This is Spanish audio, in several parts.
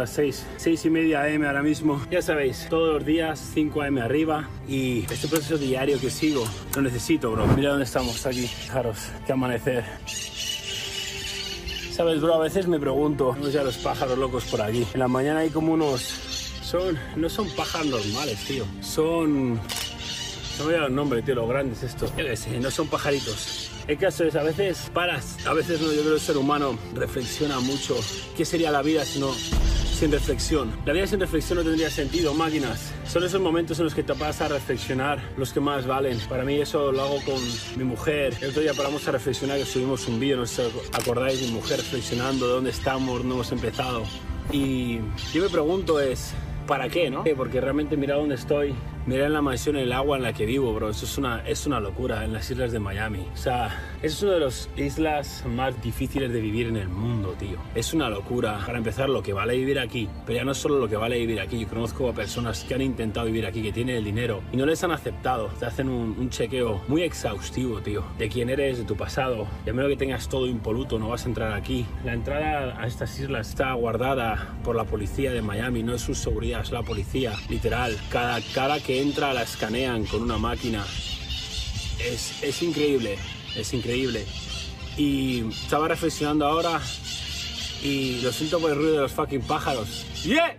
las 6, 6 y media AM ahora mismo. Ya sabéis, todos los días 5 AM arriba y este proceso diario que sigo lo necesito, bro. Mira dónde estamos aquí, fijaros, que amanecer. Sabes, bro, a veces me pregunto, no ya los pájaros locos por aquí. En la mañana hay como unos... Son, no son pájaros normales, tío. Son... No me el nombre, tío, los grandes estos. Yo qué sé, no son pajaritos. El caso es, a veces paras, a veces no, yo creo que el ser humano reflexiona mucho. ¿Qué sería la vida si no sin reflexión? La vida sin reflexión no tendría sentido, máquinas. Son esos momentos en los que te vas a reflexionar los que más valen. Para mí eso lo hago con mi mujer. El otro día paramos a reflexionar que subimos un vídeo, no sé acordáis, mi mujer reflexionando de dónde estamos, no hemos empezado. Y yo me pregunto es, ¿para qué, no? Porque realmente mira dónde estoy, mira en la mansión el agua en la que vivo, bro. Eso es una, es una locura en las islas de Miami. O sea, es una de las islas más difíciles de vivir en el mundo, tío. Es una locura. Para empezar, lo que vale vivir aquí. Pero ya no solo lo que vale vivir aquí. Yo conozco a personas que han intentado vivir aquí, que tienen el dinero y no les han aceptado. Te hacen un, un chequeo muy exhaustivo, tío. De quién eres, de tu pasado. Y a menos que tengas todo impoluto, no vas a entrar aquí. La entrada a estas islas está guardada por la policía de Miami. No es su seguridad, es la policía. Literal. Cada cara que entra la escanean con una máquina. Es, es increíble, es increíble. Y estaba reflexionando ahora y lo siento por el ruido de los fucking pájaros. ¡Yeah!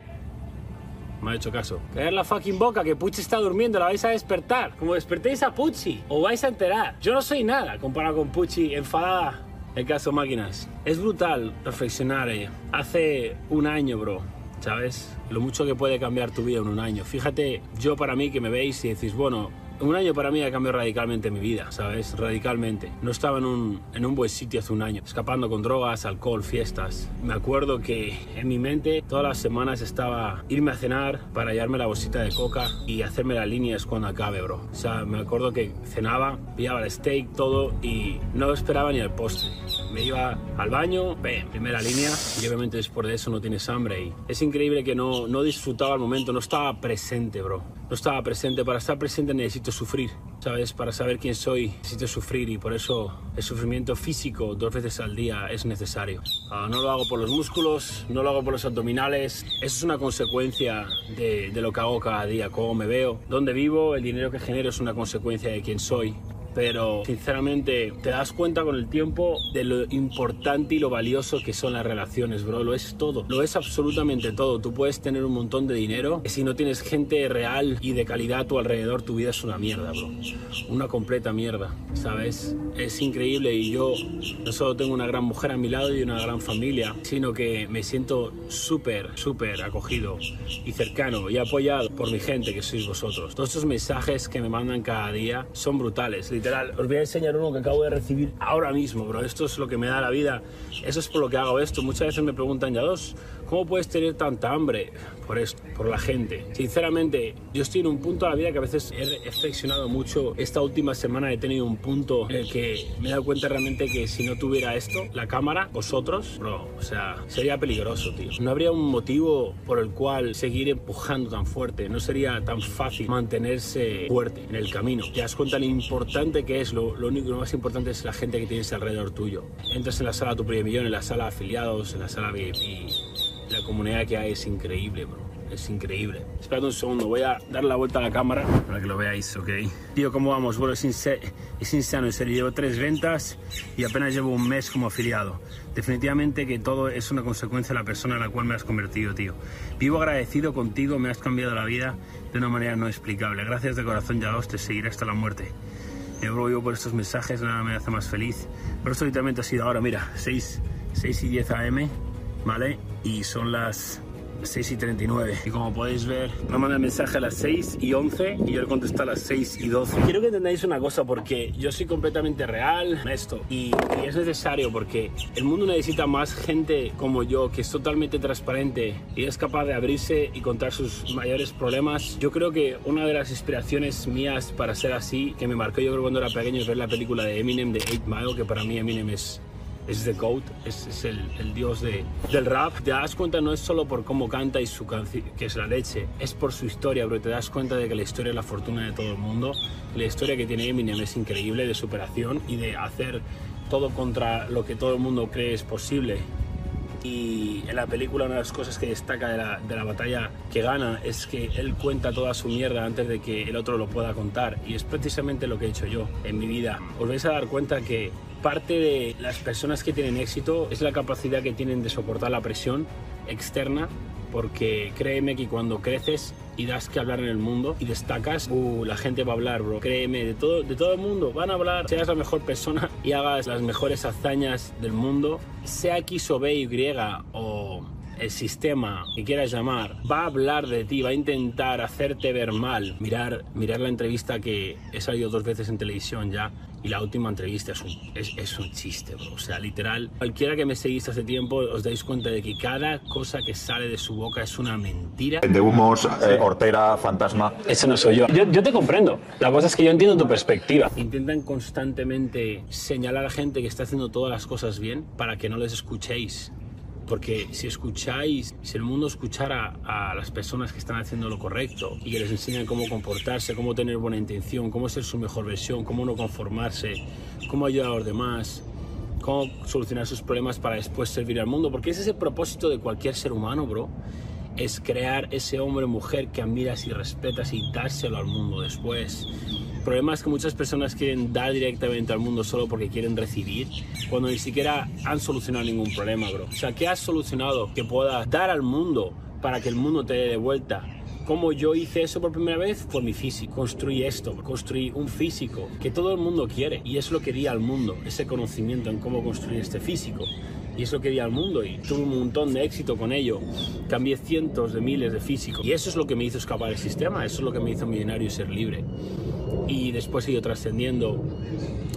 Me ha hecho caso. Caer la fucking boca, que Pucci está durmiendo, la vais a despertar. Como despertéis a Pucci, o vais a enterar. Yo no soy nada comparado con Pucci enfadada. El caso máquinas. Es brutal reflexionar. eh. Hace un año, bro, ¿sabes? Lo mucho que puede cambiar tu vida en un año. Fíjate, yo para mí que me veis y decís, bueno, un año para mí ha cambiado radicalmente mi vida, ¿sabes? Radicalmente. No estaba en un, en un buen sitio hace un año, escapando con drogas, alcohol, fiestas. Me acuerdo que en mi mente todas las semanas estaba irme a cenar para hallarme la bolsita de coca y hacerme las líneas cuando acabe, bro. O sea, me acuerdo que cenaba, pillaba el steak, todo y no esperaba ni el postre. Me iba al baño, ven, primera línea y obviamente después de eso no tienes hambre y es increíble que no, no disfrutaba el momento, no estaba presente, bro. No estaba presente. Para estar presente necesito sufrir, ¿sabes? Para saber quién soy necesito sufrir y por eso el sufrimiento físico dos veces al día es necesario. Ah, no lo hago por los músculos, no lo hago por los abdominales. Eso es una consecuencia de, de lo que hago cada día, cómo me veo, dónde vivo, el dinero que genero es una consecuencia de quién soy pero sinceramente te das cuenta con el tiempo de lo importante y lo valioso que son las relaciones, bro. Lo es todo, lo es absolutamente todo. Tú puedes tener un montón de dinero, si no tienes gente real y de calidad a tu alrededor, tu vida es una mierda, bro. Una completa mierda, ¿sabes? Es increíble y yo no solo tengo una gran mujer a mi lado y una gran familia, sino que me siento súper, súper acogido y cercano y apoyado por mi gente que sois vosotros. Todos estos mensajes que me mandan cada día son brutales literal. Os voy a enseñar uno que acabo de recibir ahora mismo, bro. Esto es lo que me da la vida. Eso es por lo que hago esto. Muchas veces me preguntan, ya dos, ¿cómo puedes tener tanta hambre? Por esto, por la gente. Sinceramente, yo estoy en un punto de la vida que a veces he reflexionado mucho. Esta última semana he tenido un punto en el que me he dado cuenta realmente que si no tuviera esto, la cámara, vosotros, bro, o sea, sería peligroso, tío. No habría un motivo por el cual seguir empujando tan fuerte. No sería tan fácil mantenerse fuerte en el camino. Te das cuenta lo importante que es, lo, lo único lo más importante es la gente que tienes alrededor tuyo. Entras en la sala Tu Primer Millón, en la sala afiliados, en la sala VIP. Comunidad que hay es increíble, bro. Es increíble. Esperad un segundo, voy a dar la vuelta a la cámara para que lo veáis, ¿ok? Tío, ¿cómo vamos? Bueno, es, es insano, en serio. Llevo tres ventas y apenas llevo un mes como afiliado. Definitivamente que todo es una consecuencia de la persona en la cual me has convertido, tío. Vivo agradecido contigo, me has cambiado la vida de una manera no explicable. Gracias de corazón, ya te seguiré hasta la muerte. Yo bro, vivo por estos mensajes, nada me hace más feliz. Pero esto literalmente ha sido ahora, mira, 6, 6 y 10 AM, ¿vale? Y son las 6 y 39. Y como podéis ver, me manda mensaje a las 6 y 11 y yo le contesto a las 6 y 12. Quiero que entendáis una cosa porque yo soy completamente real, honesto, y, y es necesario porque el mundo necesita más gente como yo que es totalmente transparente y es capaz de abrirse y contar sus mayores problemas. Yo creo que una de las inspiraciones mías para ser así, que me marcó yo creo cuando era pequeño, es ver la película de Eminem de 8 Mile, que para mí Eminem es es The GOAT, es, es el, el dios de, del rap. Te das cuenta no es solo por cómo canta y su canción, que es la leche, es por su historia, bro. Te das cuenta de que la historia es la fortuna de todo el mundo. La historia que tiene Eminem es increíble de superación y de hacer todo contra lo que todo el mundo cree es posible. Y en la película una de las cosas que destaca de la, de la batalla que gana es que él cuenta toda su mierda antes de que el otro lo pueda contar. Y es precisamente lo que he hecho yo en mi vida. Os vais a dar cuenta que parte de las personas que tienen éxito es la capacidad que tienen de soportar la presión externa porque créeme que cuando creces y das que hablar en el mundo y destacas, uh, la gente va a hablar, bro. Créeme, de todo, de todo el mundo van a hablar. Seas la mejor persona y hagas las mejores hazañas del mundo, sea X o B, Y o el sistema que quieras llamar va a hablar de ti, va a intentar hacerte ver mal. Mirar, mirar la entrevista que he salido dos veces en televisión ya y la última entrevista es un, es, es un chiste, bro. O sea, literal, cualquiera que me seguís hace tiempo os dais cuenta de que cada cosa que sale de su boca es una mentira. De humos, eh, hortera, fantasma. Ese no soy yo. yo. Yo te comprendo. La cosa es que yo entiendo tu perspectiva. Intentan constantemente señalar a gente que está haciendo todas las cosas bien para que no les escuchéis. Porque si escucháis, si el mundo escuchara a las personas que están haciendo lo correcto y que les enseñan cómo comportarse, cómo tener buena intención, cómo ser su mejor versión, cómo no conformarse, cómo ayudar a los demás, cómo solucionar sus problemas para después servir al mundo, porque ese es el propósito de cualquier ser humano, bro. Es crear ese hombre o mujer que admiras y respetas y dárselo al mundo después. El problema es que muchas personas quieren dar directamente al mundo solo porque quieren recibir, cuando ni siquiera han solucionado ningún problema, bro. O sea, ¿qué has solucionado que puedas dar al mundo para que el mundo te dé de vuelta? ¿Cómo yo hice eso por primera vez? Por mi físico. Construí esto, construí un físico que todo el mundo quiere y es lo que di al mundo, ese conocimiento en cómo construir este físico. Y eso que di al mundo y tuve un montón de éxito con ello. Cambié cientos de miles de físicos. Y eso es lo que me hizo escapar del sistema, eso es lo que me hizo millonario y ser libre y después he ido trascendiendo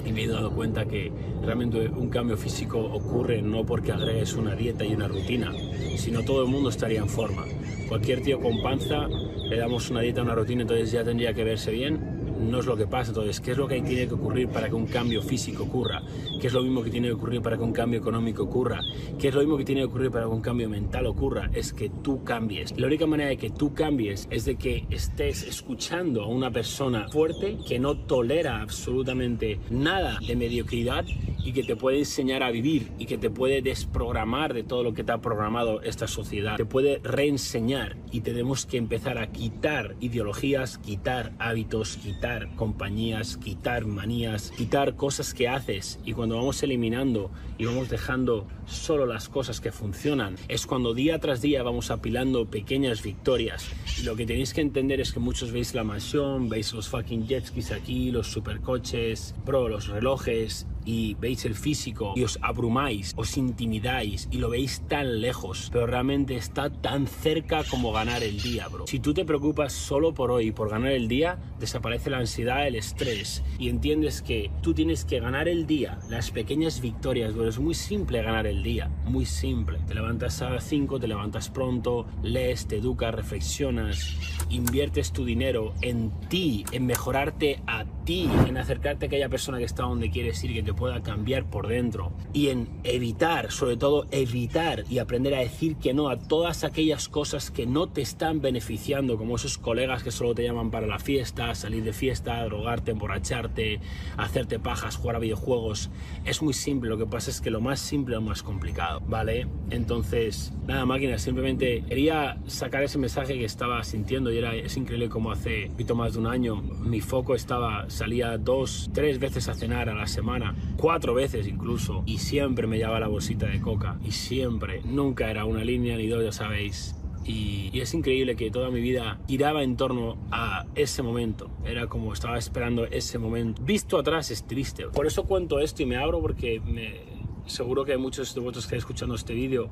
y me he dado cuenta que realmente un cambio físico ocurre no porque agregues una dieta y una rutina, sino todo el mundo estaría en forma. Cualquier tío con panza le damos una dieta, una rutina, entonces ya tendría que verse bien. No es lo que pasa, entonces, ¿qué es lo que tiene que ocurrir para que un cambio físico ocurra? ¿Qué es lo mismo que tiene que ocurrir para que un cambio económico ocurra? ¿Qué es lo mismo que tiene que ocurrir para que un cambio mental ocurra? Es que tú cambies. La única manera de que tú cambies es de que estés escuchando a una persona fuerte que no tolera absolutamente nada de mediocridad y que te puede enseñar a vivir y que te puede desprogramar de todo lo que te ha programado esta sociedad. Te puede reenseñar y tenemos que empezar a quitar ideologías, quitar hábitos, quitar compañías, quitar manías, quitar cosas que haces y cuando vamos eliminando y vamos dejando solo las cosas que funcionan, es cuando día tras día vamos apilando pequeñas victorias. Y lo que tenéis que entender es que muchos veis la mansión, veis los fucking jet skis aquí, los supercoches, bro, los relojes y veis el físico y os abrumáis, os intimidáis y lo veis tan lejos, pero realmente está tan cerca como ganar el día, bro. Si tú te preocupas solo por hoy, por ganar el día, desaparece la ansiedad, el estrés y entiendes que tú tienes que ganar el día, las pequeñas victorias, pero es muy simple ganar el día, muy simple. Te levantas a las 5, te levantas pronto, lees, te educas, reflexionas, inviertes tu dinero en ti, en mejorarte a ti, en acercarte a aquella persona que está donde quieres ir, que te pueda por dentro y en evitar, sobre todo evitar y aprender a decir que no a todas aquellas cosas que no te están beneficiando, como esos colegas que solo te llaman para la fiesta, salir de fiesta, drogarte, emborracharte, hacerte pajas, jugar a videojuegos. Es muy simple, lo que pasa es que lo más simple es lo más complicado, ¿vale? Entonces, nada, máquina, simplemente quería sacar ese mensaje que estaba sintiendo y era, es increíble como hace un poquito más de un año mi foco estaba, salía dos, tres veces a cenar a la semana cuatro veces incluso, y siempre me llevaba la bolsita de coca, y siempre, nunca era una línea ni dos, ya sabéis. Y, es increíble que toda mi vida giraba en torno a ese momento. Era como estaba esperando ese momento. Visto atrás es triste. Por eso cuento esto y me abro porque seguro que hay muchos de vosotros que están escuchando este vídeo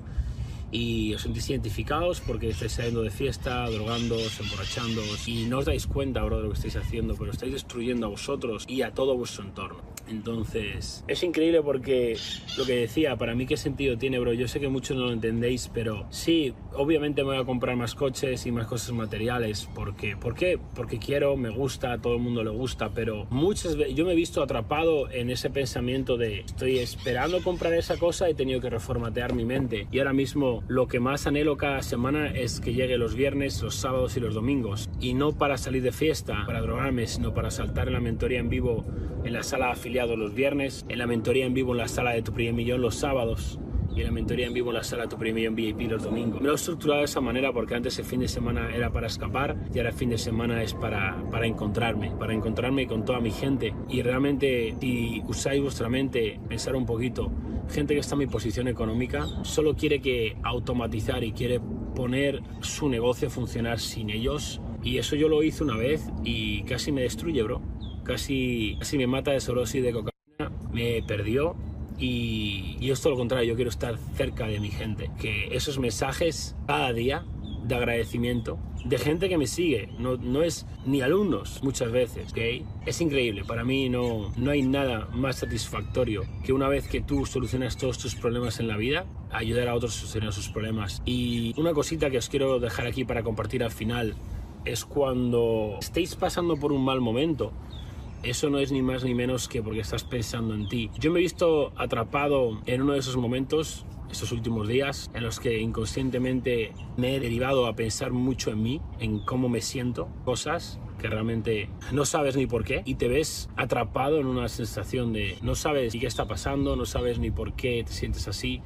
y os sentís identificados porque estáis saliendo de fiesta, drogándoos, emborrachándoos y no os dais cuenta, bro, de lo que estáis haciendo, pero estáis destruyendo a vosotros y a todo vuestro entorno. Entonces, es increíble porque lo que decía, para mí qué sentido tiene, bro. Yo sé que muchos no lo entendéis, pero sí, obviamente me voy a comprar más coches y más cosas materiales. Porque, ¿Por qué? Porque quiero, me gusta, a todo el mundo le gusta, pero muchas veces yo me he visto atrapado en ese pensamiento de estoy esperando comprar esa cosa y he tenido que reformatear mi mente. Y ahora mismo lo que más anhelo cada semana es que llegue los viernes, los sábados y los domingos. Y no para salir de fiesta, para drogarme, sino para saltar en la mentoría en vivo en la sala afiliada los viernes, en la mentoría en vivo en la sala de tu primer millón los sábados y la mentoría en vivo en la sala Tu Premio en VIP los domingos. Me lo he estructurado de esa manera porque antes el fin de semana era para escapar y ahora el fin de semana es para, para encontrarme, para encontrarme con toda mi gente. Y realmente, si usáis vuestra mente, pensar un poquito, gente que está en mi posición económica solo quiere que automatizar y quiere poner su negocio a funcionar sin ellos. Y eso yo lo hice una vez y casi me destruye, bro. Casi, casi me mata de sobredosis de cocaína, me perdió y, y es todo lo contrario, yo quiero estar cerca de mi gente. Que esos mensajes cada día de agradecimiento de gente que me sigue, no, no es ni alumnos muchas veces. Es increíble, para mí no, no hay nada más satisfactorio que una vez que tú solucionas todos tus problemas en la vida, ayudar a otros a solucionar sus problemas. Y una cosita que os quiero dejar aquí para compartir al final es cuando estéis pasando por un mal momento, eso no es ni más ni menos que porque estás pensando en ti. Yo me he visto atrapado en uno de esos momentos estos últimos días en los que inconscientemente me he derivado a pensar mucho en mí, en cómo me siento, cosas que realmente no sabes ni por qué y te ves atrapado en una sensación de no sabes ni qué está pasando, no sabes ni por qué te sientes así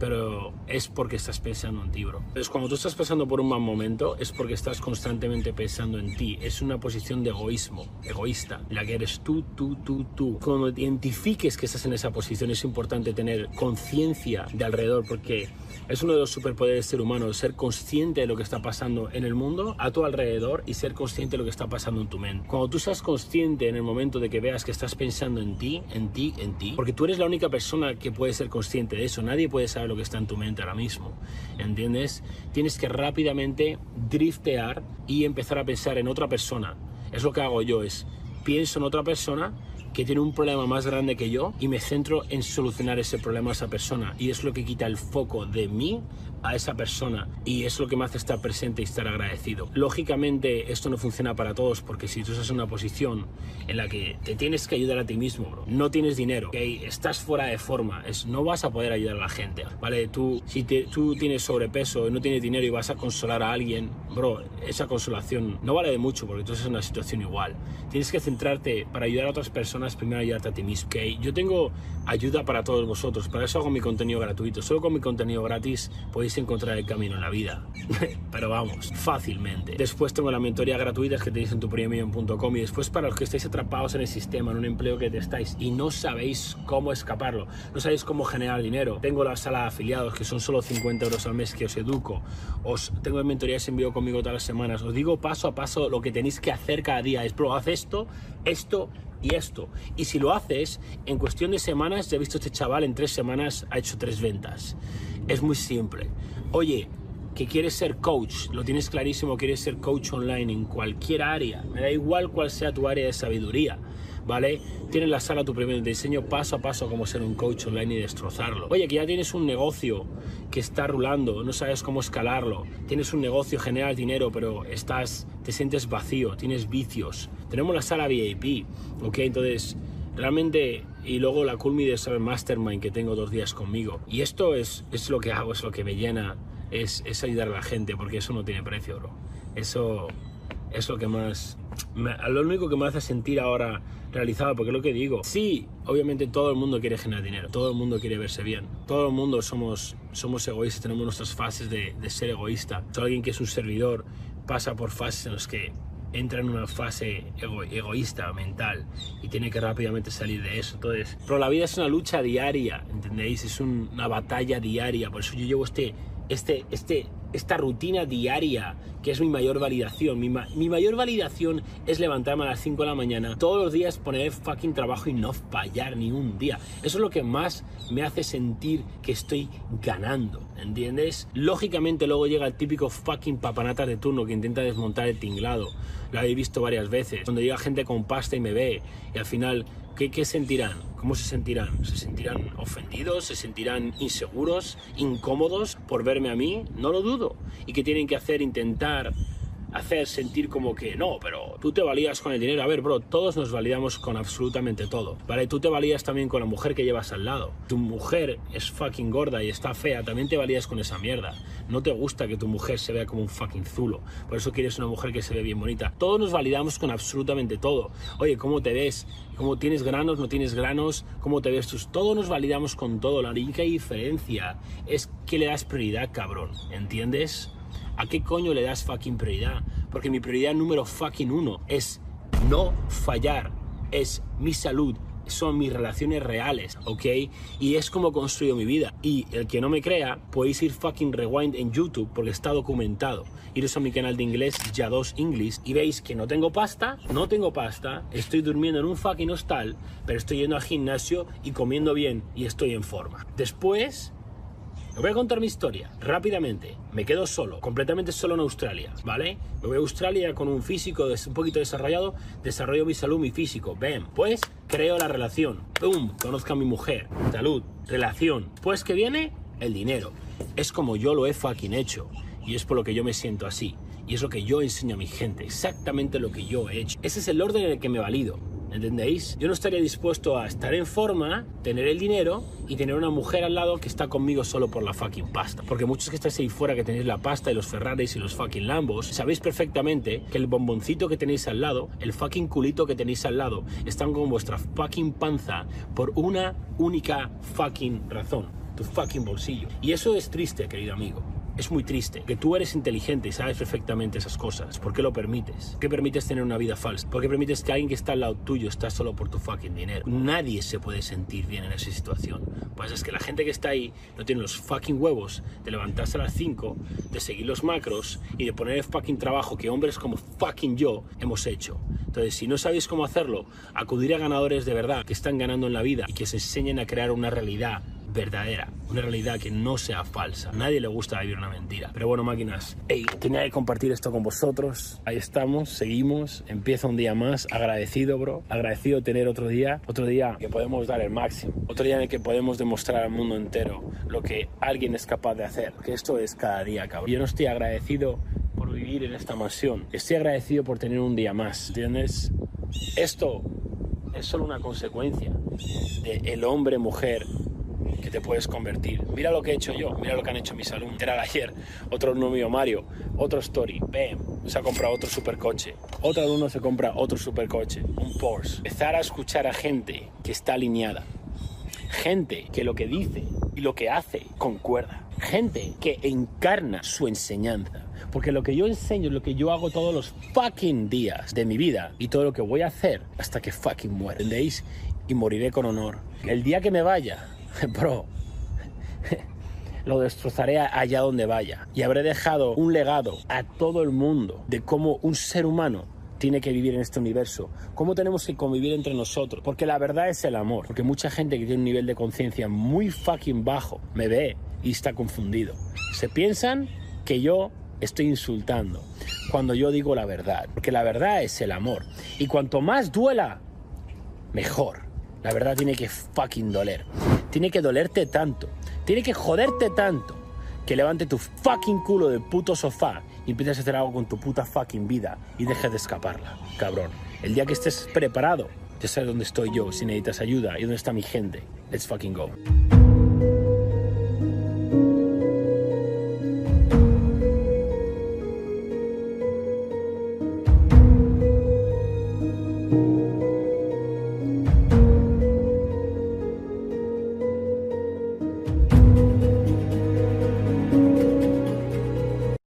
pero es porque estás pensando en ti, bro. Entonces, cuando tú estás pasando por un mal momento, es porque estás constantemente pensando en ti. Es una posición de egoísmo, egoísta, la que eres tú, tú, tú, tú. Cuando identifiques que estás en esa posición, es importante tener conciencia de alrededor, porque es uno de los superpoderes del ser humano, ser consciente de lo que está pasando en el mundo, a tu alrededor, y ser consciente de lo que está pasando en tu mente. Cuando tú seas consciente en el momento de que veas que estás pensando en ti, en ti, en ti, porque tú eres la única persona que puede ser consciente de eso, nadie puede saber lo que está en tu mente ahora mismo, ¿entiendes? Tienes que rápidamente driftear y empezar a pensar en otra persona. Es lo que hago yo, es pienso en otra persona que tiene un problema más grande que yo y me centro en solucionar ese problema a esa persona. Y es lo que quita el foco de mí a esa persona y es lo que me hace estar presente y estar agradecido. Lógicamente esto no funciona para todos porque si tú estás en una posición en la que te tienes que ayudar a ti mismo, no tienes dinero, ¿okay? estás fuera de forma, es, no vas a poder ayudar a la gente, ¿vale? Tú, si tú tienes sobrepeso y no tienes dinero y vas a consolar a alguien, bro, esa consolación no vale de mucho porque tú estás en una situación igual. Tienes que centrarte para ayudar a otras personas, primero ayudarte a ti mismo, ¿okay? Yo tengo ayuda para todos vosotros, para eso hago mi contenido gratuito, solo con mi contenido gratis podéis encontrar el camino en la vida. Pero vamos, fácilmente. Después tengo la mentoría gratuita que tenéis en tupremium.com y después para los que estáis atrapados en el sistema, en un empleo que estáis y no sabéis cómo escaparlo, no sabéis cómo generar dinero. Tengo la sala de afiliados que son solo 50 euros al mes que os educo. Os tengo mentorías en vivo conmigo todas las semanas. Os digo paso a paso lo que tenéis que hacer cada día. Es, pro, haz esto, esto y esto. Y si lo haces, en cuestión de semanas, ya he visto este chaval en tres semanas ha hecho tres ventas. Es muy simple. Oye, que quieres ser coach, lo tienes clarísimo, quieres ser coach online en cualquier área, me da igual cuál sea tu área de sabiduría, ¿vale? Tienes la sala tu primer diseño paso a paso cómo ser un coach online y destrozarlo. Oye, que ya tienes un negocio que está rulando, no sabes cómo escalarlo, tienes un negocio, generas dinero, pero estás, te sientes vacío, tienes vicios. Tenemos la sala VIP, ¿ok? Entonces, realmente y luego la culmi de ser mastermind que tengo dos días conmigo. Y esto es, es lo que hago, es lo que me llena, es, es ayudar a la gente, porque eso no tiene precio, bro. Eso es lo que más, me, lo único que me hace sentir ahora realizado, porque es lo que digo, sí, obviamente todo el mundo quiere generar dinero, todo el mundo quiere verse bien, todo el mundo somos, somos egoístas, tenemos nuestras fases de, ser egoísta. So, alguien que es un servidor pasa por fases en las que entra en una fase ego, egoísta mental y tiene que rápidamente salir de eso. Entonces, pero la vida es una lucha diaria, ¿entendéis? Es un, una batalla diaria. Por eso yo llevo este, este, este, esta rutina diaria que es mi mayor validación. Mi, mi, mayor validación es levantarme a las 5 de la mañana, todos los días poner el fucking trabajo y no fallar ni un día. Eso es lo que más me hace sentir que estoy ganando, ¿entiendes? Lógicamente luego llega el típico fucking papanata de turno que intenta desmontar el tinglado. Lo he visto varias veces. Cuando llega gente con pasta y me ve y al final ¿Qué, ¿Qué, sentirán? ¿Cómo se sentirán? ¿Se sentirán ofendidos? ¿Se sentirán inseguros? ¿Incómodos por verme a mí? No lo dudo. ¿Y qué tienen que hacer? Intentar hacer sentir como que no, pero tú te valías con el dinero. A ver, bro, todos nos validamos con absolutamente todo, ¿vale? Tú te valías también con la mujer que llevas al lado. Tu mujer es fucking gorda y está fea, también te valías con esa mierda. No te gusta que tu mujer se vea como un fucking zulo. Por eso quieres una mujer que se ve bien bonita. Todos nos validamos con absolutamente todo. Oye, ¿cómo te ves? ¿Cómo tienes granos? ¿No tienes granos? ¿Cómo te ves tú? Todos nos validamos con todo. La única diferencia es que le das prioridad, cabrón. ¿Entiendes? ¿A qué coño le das fucking prioridad? Porque mi prioridad número fucking uno es no fallar, es mi salud, son mis relaciones reales, ¿ok? Y es como construyo mi vida. Y el que no me crea, podéis ir fucking rewind en YouTube porque está documentado. Iros a mi canal de inglés, Ya2 English, y veis que no tengo pasta, no tengo pasta, estoy durmiendo en un fucking hostal, pero estoy yendo al gimnasio y comiendo bien y estoy en forma. Después me voy a contar mi historia rápidamente. Me quedo solo, completamente solo en Australia, ¿vale? Me voy a Australia con un físico un poquito desarrollado, desarrollo mi salud, mi físico. Ven, pues creo la relación. ¡Pum! Conozco a mi mujer. Salud, relación. Pues que viene el dinero. Es como yo lo he fucking hecho. Y es por lo que yo me siento así. Y es lo que yo enseño a mi gente. Exactamente lo que yo he hecho. Ese es el orden en el que me valido. ¿Entendéis? Yo no estaría dispuesto a estar en forma, tener el dinero y tener una mujer al lado que está conmigo solo por la fucking pasta. Porque muchos que estáis ahí fuera que tenéis la pasta y los Ferraris y los fucking Lambos, sabéis perfectamente que el bomboncito que tenéis al lado, el fucking culito que tenéis al lado, están con vuestra fucking panza por una única fucking razón, tu fucking bolsillo. Y eso es triste, querido amigo. Es muy triste que tú eres inteligente y sabes perfectamente esas cosas. ¿Por qué lo permites? ¿Por qué permites tener una vida falsa? ¿Por qué permites que alguien que está al lado tuyo está solo por tu fucking dinero? Nadie se puede sentir bien en esa situación. Pues es que la gente que está ahí no tiene los fucking huevos de levantarse a las 5, de seguir los macros y de poner el fucking trabajo que hombres como fucking yo hemos hecho. Entonces, si no sabéis cómo hacerlo, acudir a ganadores de verdad que están ganando en la vida y que se enseñen a crear una realidad verdadera, una realidad que no sea falsa. A nadie le gusta vivir una mentira. Pero bueno, máquinas, hey, tenía que compartir esto con vosotros. Ahí estamos, seguimos, empieza un día más. Agradecido, bro. Agradecido tener otro día, otro día que podemos dar el máximo. Otro día en el que podemos demostrar al mundo entero lo que alguien es capaz de hacer. Que esto es cada día, cabrón. Yo no estoy agradecido por vivir en esta mansión. Estoy agradecido por tener un día más. ¿Entiendes? Esto es solo una consecuencia de el hombre mujer te puedes convertir. Mira lo que he hecho yo, mira lo que han hecho mis alumnos. Era ayer, otro alumno mío, Mario, otro story, bam, se ha comprado otro supercoche. Otro alumno se compra otro supercoche, un Porsche. Empezar a escuchar a gente que está alineada. Gente que lo que dice y lo que hace concuerda. Gente que encarna su enseñanza. Porque lo que yo enseño lo que yo hago todos los fucking días de mi vida y todo lo que voy a hacer hasta que fucking muera. ¿Entendéis? Y moriré con honor. El día que me vaya, bro, lo destrozaré allá donde vaya. Y habré dejado un legado a todo el mundo de cómo un ser humano tiene que vivir en este universo, cómo tenemos que convivir entre nosotros, porque la verdad es el amor, porque mucha gente que tiene un nivel de conciencia muy fucking bajo me ve y está confundido. Se piensan que yo estoy insultando cuando yo digo la verdad, porque la verdad es el amor. Y cuanto más duela, mejor. La verdad tiene que fucking doler. Tiene que dolerte tanto. Tiene que joderte tanto. Que levante tu fucking culo del puto sofá y empieces a hacer algo con tu puta fucking vida y dejes de escaparla, cabrón. El día que estés preparado, ya sabes dónde estoy yo si necesitas ayuda y dónde está mi gente. Let's fucking go.